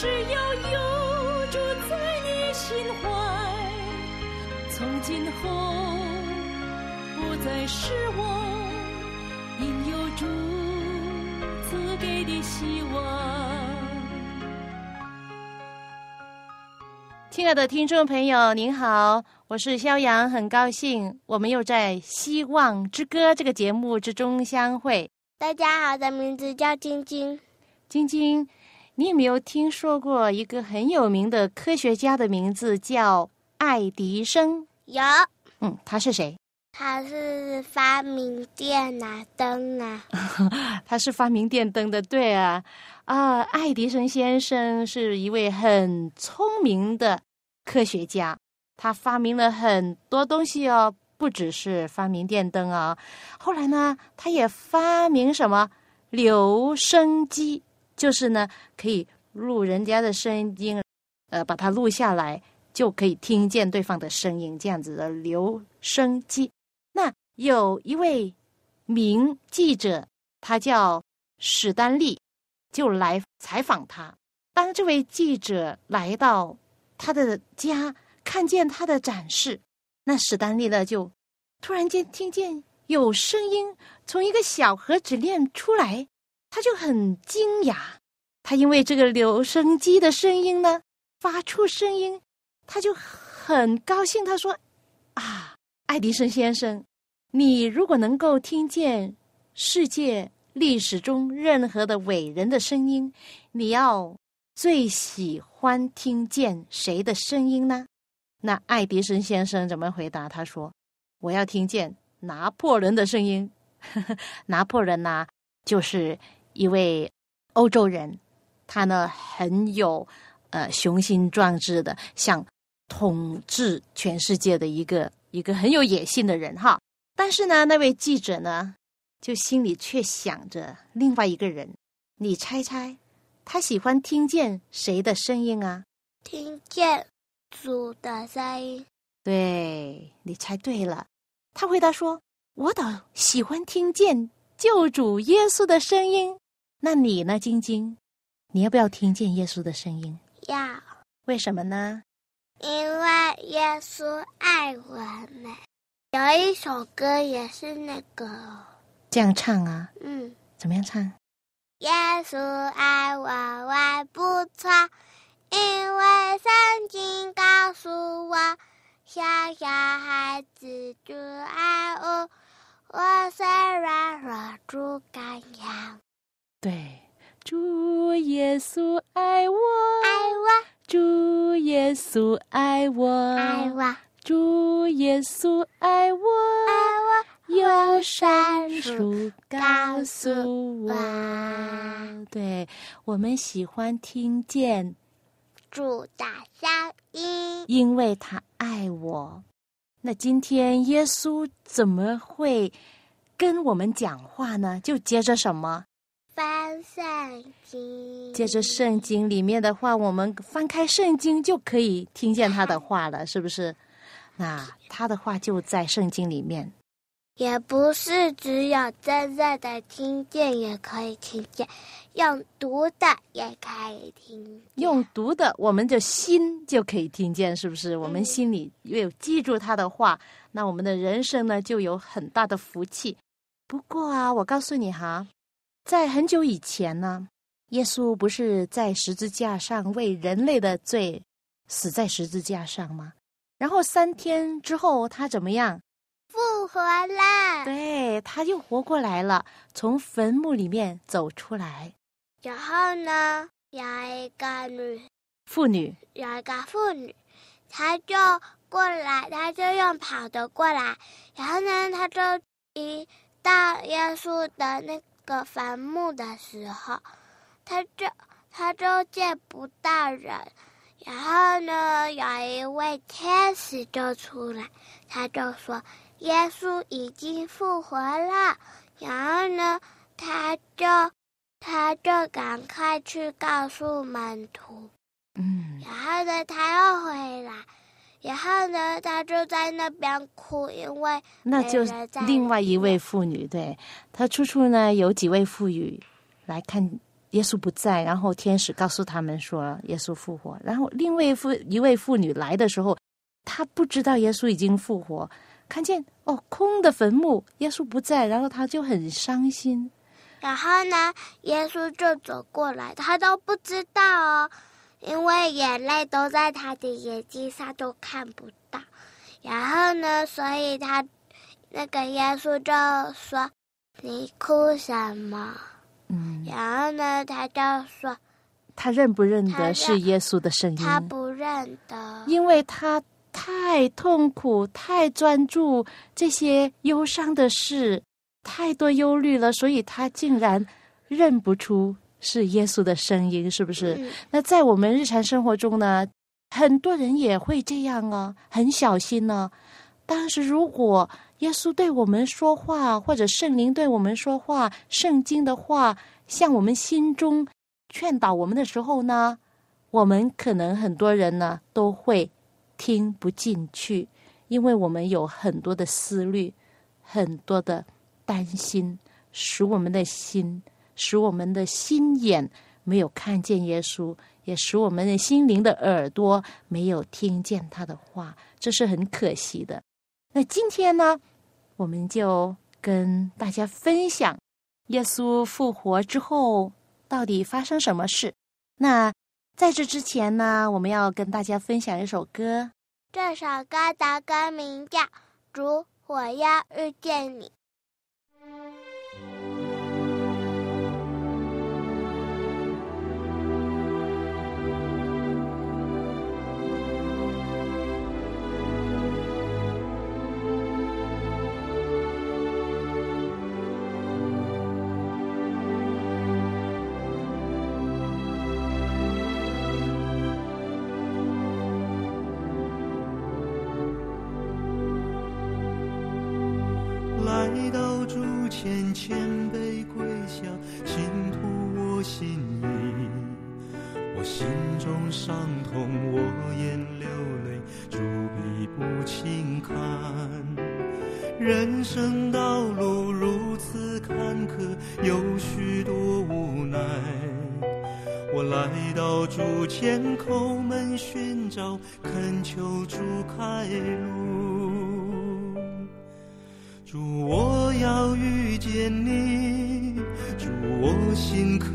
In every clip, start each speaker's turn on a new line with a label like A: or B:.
A: 只要有住在你心怀，从今后不再是我，因有主赐给的希望。
B: 亲爱的听众朋友，您好，我是肖阳，很高兴我们又在《希望之歌》这个节目之中相会。
C: 大家好，我的名字叫晶晶。
B: 晶晶。你有没有听说过一个很有名的科学家的名字叫爱迪生？
C: 有。
B: 嗯，他是谁？
C: 他是发明电啊灯啊。
B: 他是发明电灯的，对啊。啊，爱迪生先生是一位很聪明的科学家，他发明了很多东西哦，不只是发明电灯啊。后来呢，他也发明什么留声机。就是呢，可以录人家的声音，呃，把它录下来，就可以听见对方的声音，这样子的留声机。那有一位名记者，他叫史丹利，就来采访他。当这位记者来到他的家，看见他的展示，那史丹利呢，就突然间听见有声音从一个小盒子里面出来。他就很惊讶，他因为这个留声机的声音呢，发出声音，他就很高兴。他说：“啊，爱迪生先生，你如果能够听见世界历史中任何的伟人的声音，你要最喜欢听见谁的声音呢？”那爱迪生先生怎么回答？他说：“我要听见拿破仑的声音。拿破仑呐，就是。”一位欧洲人，他呢很有呃雄心壮志的，想统治全世界的一个一个很有野心的人哈。但是呢，那位记者呢，就心里却想着另外一个人。你猜猜，他喜欢听见谁的声音啊？
C: 听见主的声音。
B: 对，你猜对了。他回答说：“我倒喜欢听见救主耶稣的声音。”那你呢，晶晶？你要不要听见耶稣的声音？
C: 要。
B: 为什么呢？
C: 因为耶稣爱我们。有一首歌也是那个。
B: 这样唱啊？
C: 嗯。
B: 怎么样唱？
C: 耶稣爱我，我不错，因为圣经告诉我，小小孩子就爱我，我虽然弱，主敢养。
B: 对，主耶稣爱我，
C: 爱我；
B: 主耶稣爱我，
C: 爱我；
B: 主耶稣爱我，
C: 爱我。
B: 有山树告诉我，对我们喜欢听见
C: 主的声音，
B: 因为他爱我。那今天耶稣怎么会跟我们讲话呢？就接着什么？
C: 翻圣经，
B: 接着圣经里面的话，我们翻开圣经就可以听见他的话了，是不是？那他的话就在圣经里面。
C: 也不是只有真正的听见也可以听见，用读的也可以听。
B: 用读的，我们的心就可以听见，是不是？我们心里有记住他的话，那我们的人生呢就有很大的福气。不过啊，我告诉你哈。在很久以前呢，耶稣不是在十字架上为人类的罪死在十字架上吗？然后三天之后，他怎么样？
C: 复活了。
B: 对，他又活过来了，从坟墓里面走出来。
C: 然后呢，有一个女
B: 妇女，
C: 有一个妇女，她就过来，她就用跑的过来。然后呢，她就一到耶稣的那。个坟墓的时候，他就他就见不到人。然后呢，有一位天使就出来，他就说：“耶稣已经复活了。”然后呢，他就他就赶快去告诉门徒。
B: 嗯，
C: 然后呢，他又回来，然后呢，他就在那边哭，因为
B: 那就另外一位妇女，对她处处呢有几位妇女来看耶稣不在，然后天使告诉他们说耶稣复活，然后另外一妇一位妇女来的时候，她不知道耶稣已经复活，看见哦空的坟墓，耶稣不在，然后她就很伤心。
C: 然后呢，耶稣就走过来，他都不知道哦，因为眼泪都在他的眼睛上，都看不到。然后呢，所以他那个耶稣就说：“你哭什么
B: 嗯？”，
C: 然后呢，他就说
B: 他认不认得是耶稣的声音？
C: 他不认得。
B: 因为他太痛苦、太专注这些忧伤的事，太多忧虑了，所以他竟然认不出是耶稣的声音，是不是？
C: 嗯
B: 那在我们日常生活中呢，很多人也会这样啊，很小心呢、但是如果耶稣对我们说话，或者圣灵对我们说话，圣经的话向我们心中劝导我们的时候呢，我们可能很多人呢都会听不进去，因为我们有很多的思虑，很多的担心，使我们的心，使我们的心眼没有看见耶稣，也使我们的心灵的耳朵没有听见他的话，这是很可惜的。那今天呢，我们就跟大家分享耶稣复活之后到底发生什么事。那在这之前呢，我们要跟大家分享一首歌。
C: 这首歌的歌名叫《主，我要遇见你》。
D: 生道路如此坎坷，有许多无奈。我来到主前，叩门寻找，恳求主开路。主，我要遇见你，主，我心渴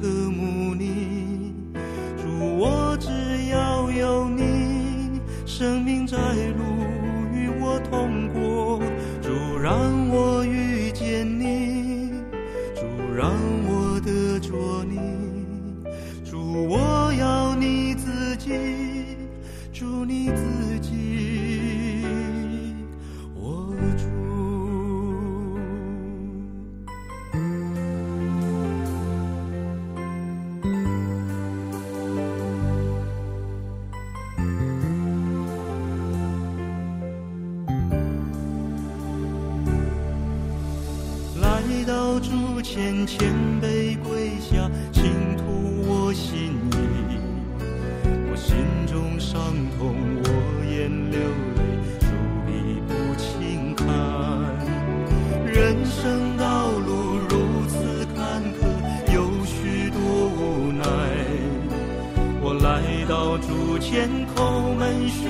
D: 伤痛，我眼流泪，主必不轻看。人生道路如此坎坷，有许多无奈。我来到竹前，叩门寻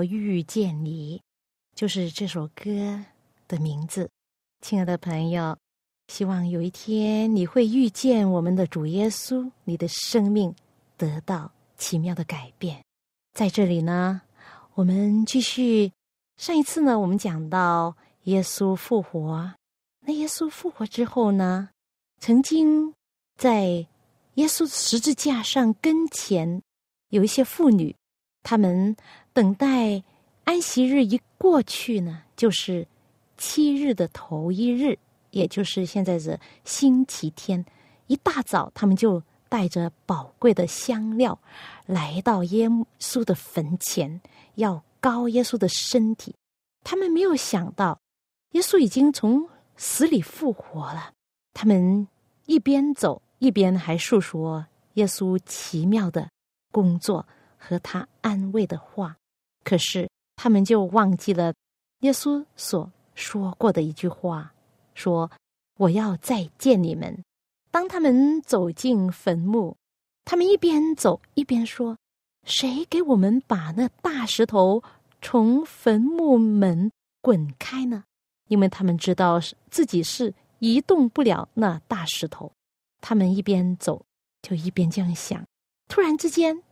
D: 遇见你，
B: 就是这首歌的名字。亲爱的朋友，希望有一天你会遇见我们的主耶稣，你的生命得到奇妙的改变。在这里呢，我们继续。上一次呢，我们讲到耶稣复活。那耶稣复活之后呢，曾经在耶稣十字架上跟前有一些妇女。他们等待安息日一过去呢，就是七日的头一日，也就是现在是星期天。一大早，他们就带着宝贵的香料来到耶稣的坟前，要高耶稣的身体。他们没有想到，耶稣已经从死里复活了。他们一边走，一边还述说耶稣奇妙的工作。和他安慰的话，可是他们就忘记了耶稣所说过的一句话：“说我要再见你们。”当他们走进坟墓，他们一边走一边说：“谁给我们把那大石头从坟墓门滚开呢？”因为他们知道自己是移动不了那大石头。他们一边走就一边这样想。突然之间。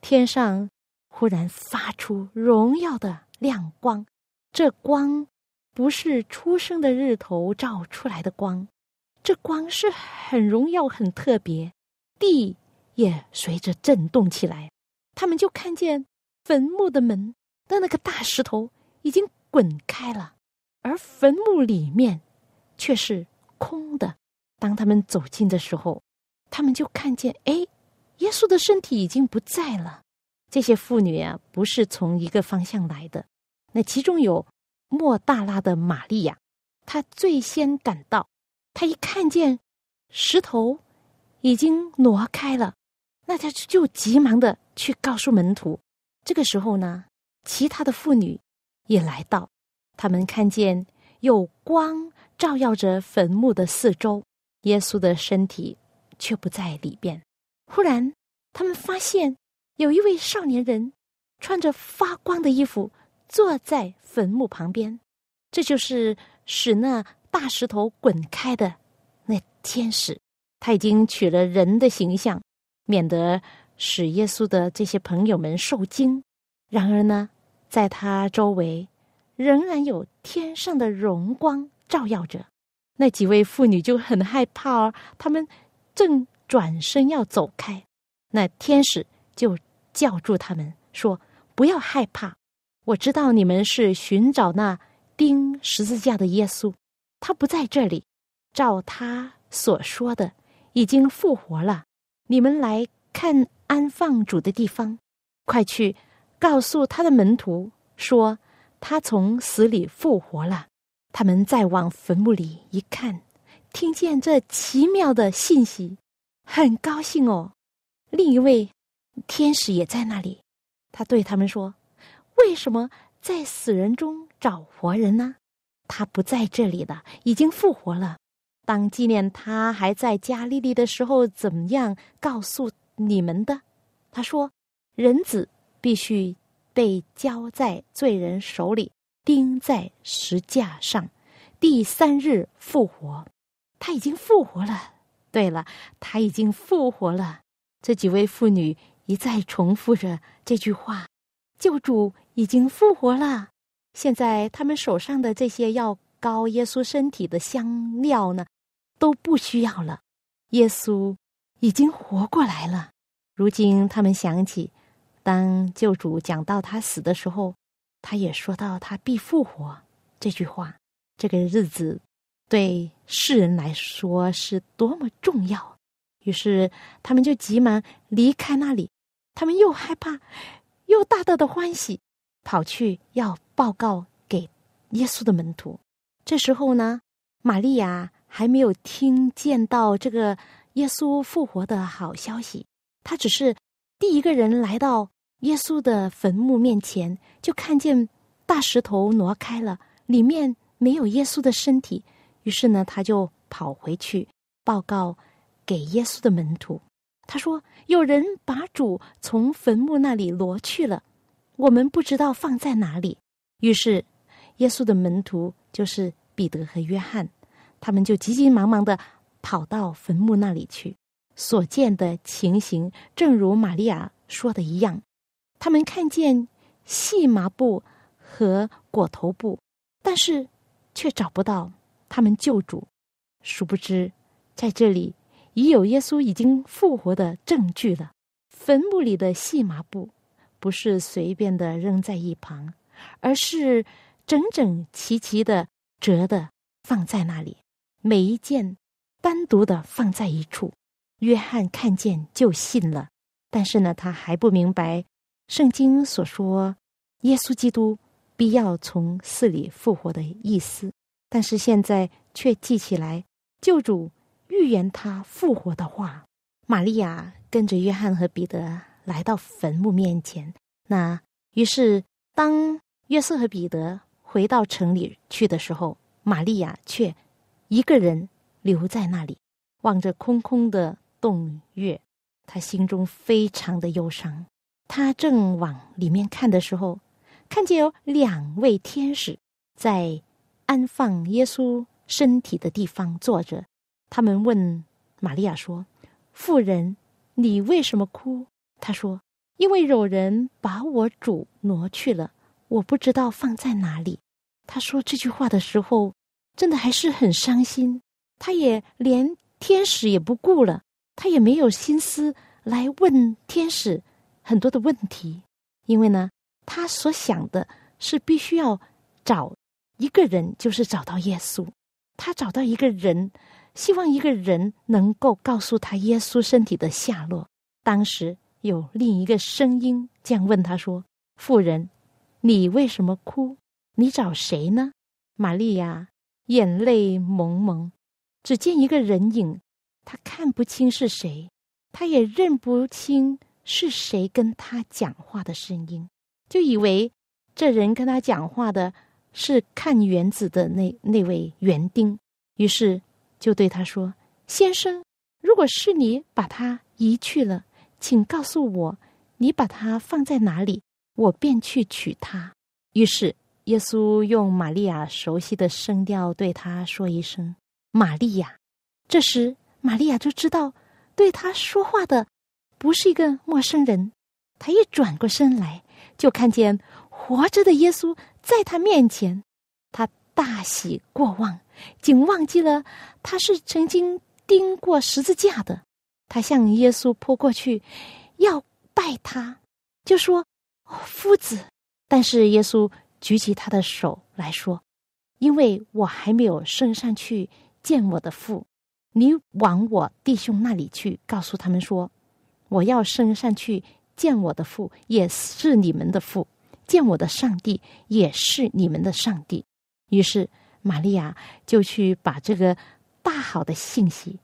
B: 天上忽然发出荣耀的亮光，这光不是初升的日头照出来的光，这光是很荣耀、很特别。地也随着震动起来，他们就看见坟墓的门的那个大石头已经滚开了，而坟墓里面却是空的。当他们走近的时候，他们就看见，哎。耶稣的身体已经不在了。这些妇女啊，不是从一个方向来的。那其中有莫大拉的玛利亚，她最先赶到。她一看见石头已经挪开了，那她就急忙的去告诉门徒。这个时候呢，其他的妇女也来到，他们看见有光照耀着坟墓的四周，耶稣的身体却不在里边。忽然，他们发现有一位少年人穿着发光的衣服坐在坟墓旁边。这就是使那大石头滚开的那天使。他已经取了人的形象，免得使耶稣的这些朋友们受惊。然而呢，在他周围仍然有天上的荣光照耀着。那几位妇女就很害怕哦，他们正。转身要走开，那天使就叫住他们说：“不要害怕，我知道你们是寻找那钉十字架的耶稣，他不在这里，照他所说的，已经复活了。你们来看安放主的地方，快去告诉他的门徒说，他从死里复活了。他们再往坟墓里一看，听见这奇妙的信息。”很高兴哦，另一位天使也在那里。他对他们说：“为什么在死人中找活人呢？他不在这里了，已经复活了。当纪念他还在加利利的时候，怎么样告诉你们的？他说：人子必须被交在罪人手里，钉在石架上，第三日复活。他已经复活了。”对了，他已经复活了。这几位妇女一再重复着这句话：“救主已经复活了。”现在他们手上的这些要膏耶稣身体的香料呢，都不需要了。耶稣已经活过来了。如今他们想起，当救主讲到他死的时候，他也说到他必复活这句话。这个日子对世人来说是多么重要！于是他们就急忙离开那里。他们又害怕，又大大的欢喜，跑去要报告给耶稣的门徒。这时候呢，玛利亚还没有听见到这个耶稣复活的好消息，她只是第一个人来到耶稣的坟墓面前，就看见大石头挪开了，里面没有耶稣的身体。于是呢，他就跑回去报告给耶稣的门徒。他说：“有人把主从坟墓那里挪去了，我们不知道放在哪里。”于是，耶稣的门徒就是彼得和约翰，他们就急急忙忙的跑到坟墓那里去。所见的情形，正如玛利亚说的一样，他们看见细麻布和裹头布，但是却找不到他们救主。殊不知，在这里。已有耶稣已经复活的证据了。坟墓里的细麻布不是随便的扔在一旁，而是整整齐齐的折的放在那里，每一件单独的放在一处。约翰看见就信了，但是呢，他还不明白圣经所说耶稣基督必要从死里复活的意思。但是现在却记起来救主。预言他复活的话，玛利亚跟着约翰和彼得来到坟墓面前。那于是，当约瑟和彼得回到城里去的时候，玛利亚却一个人留在那里，望着空空的洞穴，他心中非常的忧伤。他正往里面看的时候，看见有两位天使在安放耶稣身体的地方坐着。他们问玛利亚说：“妇人，你为什么哭？”他说：“因为有人把我主挪去了，我不知道放在哪里。”他说这句话的时候，真的还是很伤心。他也连天使也不顾了，他也没有心思来问天使很多的问题，因为呢，他所想的是必须要找一个人，就是找到耶稣。他找到一个人。希望一个人能够告诉他耶稣身体的下落。当时有另一个声音这样问他说：“妇人，你为什么哭？你找谁呢？”玛利亚眼泪蒙蒙，只见一个人影，她看不清是谁，她也认不清是谁跟她讲话的声音，就以为这人跟他讲话的是看园子的那那位园丁，于是。就对他说：“先生，如果是你把他移去了，请告诉我，你把他放在哪里，我便去取他。”于是耶稣用玛利亚熟悉的声调对他说一声：“玛利亚。”这时玛利亚就知道，对他说话的不是一个陌生人。他一转过身来，就看见活着的耶稣在他面前，他大喜过望。竟忘记了他是曾经钉过十字架的。他向耶稣扑过去，要拜他，就说：“夫子。”但是耶稣举起他的手来说：“因为我还没有升上去见我的父，你往我弟兄那里去，告诉他们说：我要升上去见我的父，也是你们的父；见我的上帝，也是你们的上帝。”于是。玛利亚就去把这个大好的信息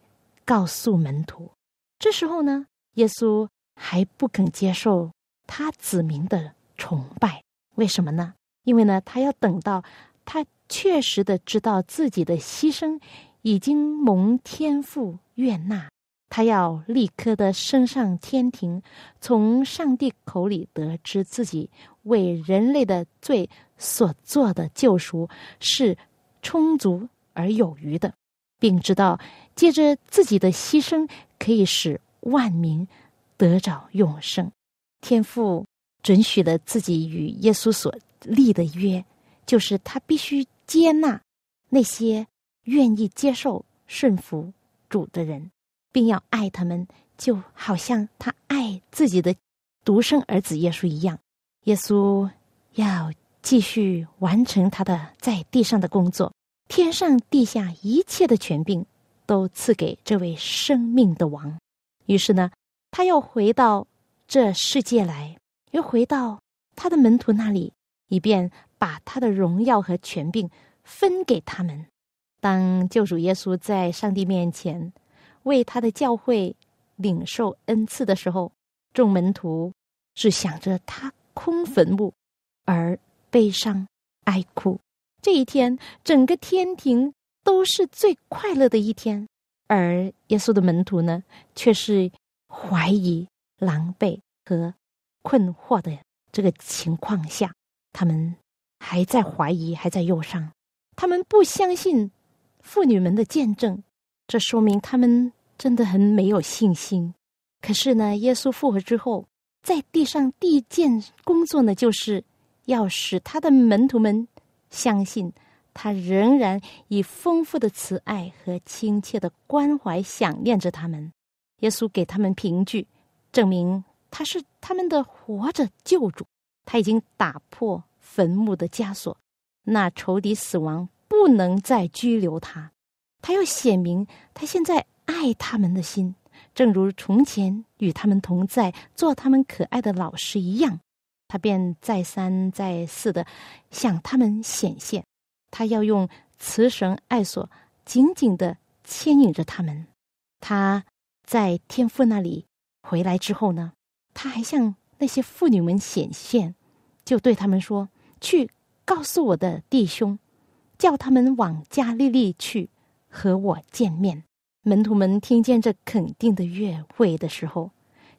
B: 告诉门徒。这时候呢，耶稣还不肯接受他子民的崇拜。为什么呢？因为呢，他要等到他确实的知道自己的牺牲已经蒙天父悦纳，他要立刻的升上天庭，从上帝口里得知自己为人类的罪所做的救赎是。充足而有余的，并知道借着自己的牺牲，可以使万民得着永生。天父准许了自己与耶稣所立的约，就是他必须接纳那些愿意接受、顺服主的人，并要爱他们，就好像他爱自己的独生儿子耶稣一样。耶稣要继续完成他的在地上的工作，天上地下一切的权柄都赐给这位生命的王。于是呢，他又回到这世界来，又回到他的门徒那里，以便把他的荣耀和权柄分给他们。当救主耶稣在上帝面前为他的教会领受恩赐的时候，众门徒只想着他。空坟墓，而悲伤哀哭。这一天，整个天庭都是最快乐的一天，而耶稣的门徒呢，却是怀疑、狼狈和困惑的这个情况下，他们还在怀疑，还在忧伤。他们不相信妇女们的见证，这说明他们真的很没有信心。可是呢，耶稣复活之后。在地上第一件工作呢，就是要使他的门徒们相信，他仍然以丰富的慈爱和亲切的关怀想念着他们。耶稣给他们凭据，证明他是他们的活着救主。他已经打破坟墓的枷锁，那仇敌死亡不能再拘留他。他要显明他现在爱他们的心。正如从前与他们同在、做他们可爱的老师一样，他便再三再四的向他们显现。他要用慈绳爱索紧紧的牵引着他们。他在天父那里回来之后呢，他还向那些妇女们显现，就对他们说：“去告诉我的弟兄，叫他们往加利利去和我见面。”门徒们听见这肯定的乐会的时候，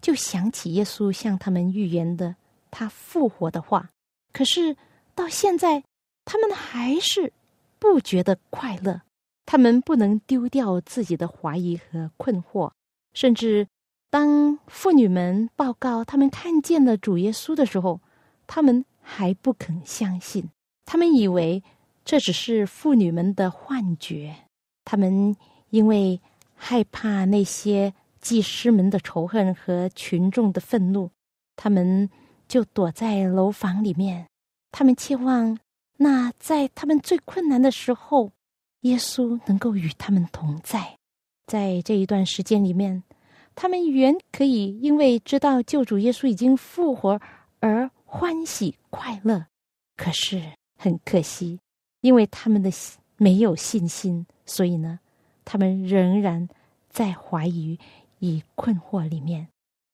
B: 就想起耶稣向他们预言的他复活的话。可是到现在，他们还是不觉得快乐。他们不能丢掉自己的怀疑和困惑，甚至当妇女们报告他们看见了主耶稣的时候，他们还不肯相信。他们以为这只是妇女们的幻觉。他们因为。害怕那些祭师们的仇恨和群众的愤怒，他们就躲在楼房里面。他们期望那在他们最困难的时候，耶稣能够与他们同在。在这一段时间里面，他们原可以因为知道救主耶稣已经复活而欢喜快乐，可是很可惜，因为他们的没有信心，所以呢。他们仍然在怀疑与困惑里面，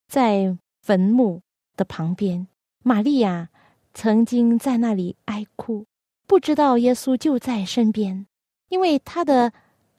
B: 在坟墓的旁边，玛利亚曾经在那里哀哭，不知道耶稣就在身边，因为他的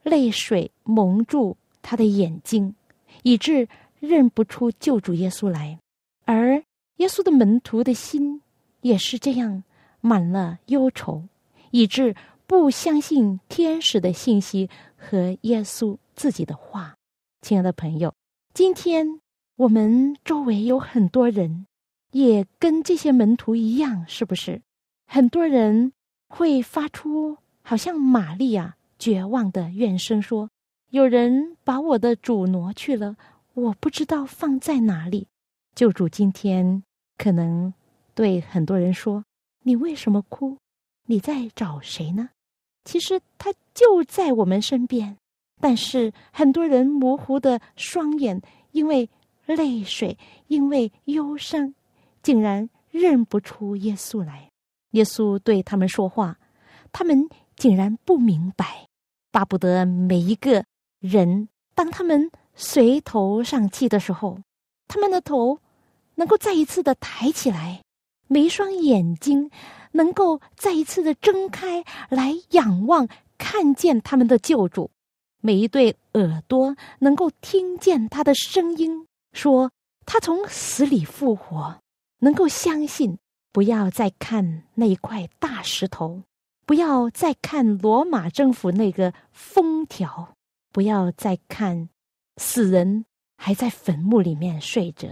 B: 泪水蒙住他的眼睛，以致认不出救主耶稣来。而耶稣的门徒的心也是这样，满了忧愁，以致不相信天使的信息。和耶稣自己的话，亲爱的朋友，今天我们周围有很多人，也跟这些门徒一样，是不是？很多人会发出好像玛利亚绝望的怨声，说：“有人把我的主挪去了，我不知道放在哪里。”救主今天可能对很多人说：“你为什么哭？你在找谁呢？”其实他就在我们身边，但是很多人模糊的双眼，因为泪水，因为忧伤，竟然认不出耶稣来。耶稣对他们说话，他们竟然不明白，巴不得每一个人，当他们随头上气的时候，他们的头能够再一次的抬起来，每一双眼睛。能够再一次的睁开来仰望，看见他们的救主；每一对耳朵能够听见他的声音，说他从死里复活；能够相信，不要再看那一块大石头，不要再看罗马政府那个封条，不要再看死人还在坟墓里面睡着，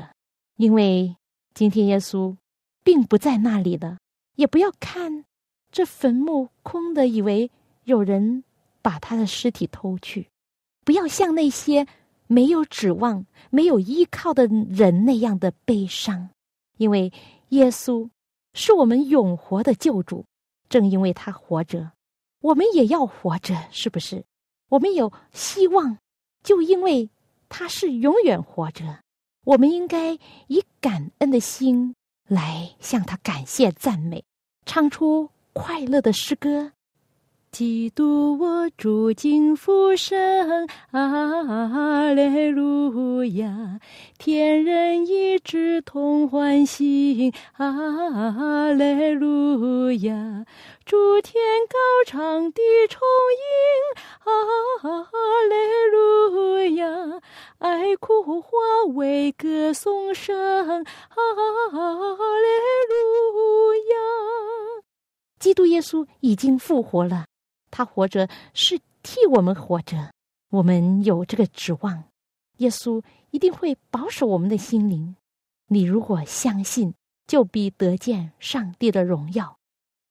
B: 因为今天耶稣并不在那里了。也不要看这坟墓空的，以为有人把他的尸体偷去。不要像那些没有指望、没有依靠的人那样的悲伤，因为耶稣是我们永活的救主。正因为他活着，我们也要活着，是不是？我们有希望，就因为他是永远活着。我们应该以感恩的心来向他感谢赞美，唱出快乐的诗歌。基督，我主敬父神，阿肋路亚！天人一致同欢喜，阿肋路亚！诸天高唱的重音，阿肋路亚！爱哭化为歌颂声，阿肋路亚！基督耶稣已经复活了。他活着是替我们活着，我们有这个指望，耶稣一定会保守我们的心灵。你如果相信，就必得见上帝的荣耀。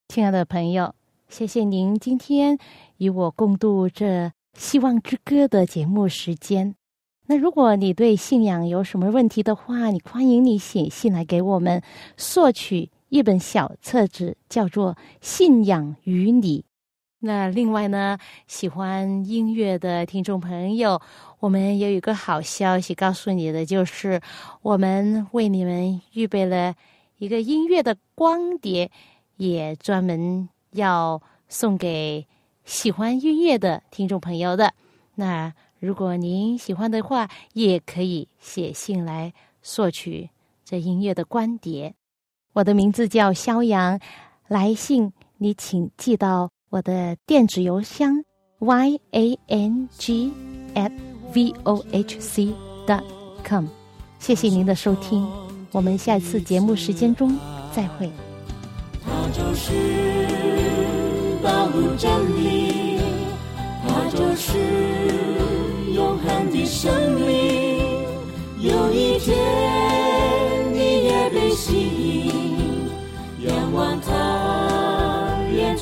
B: 亲爱的朋友，谢谢您今天与我共度这《希望之歌》的节目时间。那如果你对信仰有什么问题的话，你欢迎你写信来给我们，索取一本小册子，叫做《信仰与你》。那另外呢，喜欢音乐的听众朋友，我们有一个好消息告诉你的，就是我们为你们预备了一个音乐的光碟，也专门要送给喜欢音乐的听众朋友的。那如果您喜欢的话，也可以写信来索取这音乐的光碟。我的名字叫肖阳，来信你请寄到。我的电子邮箱 y a n g at v o h c dot com，谢谢您的收听，我们下次节目时间中再会。
A: 他就是道路真理，他就是永恒的生命。有一天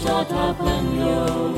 A: 做他朋友，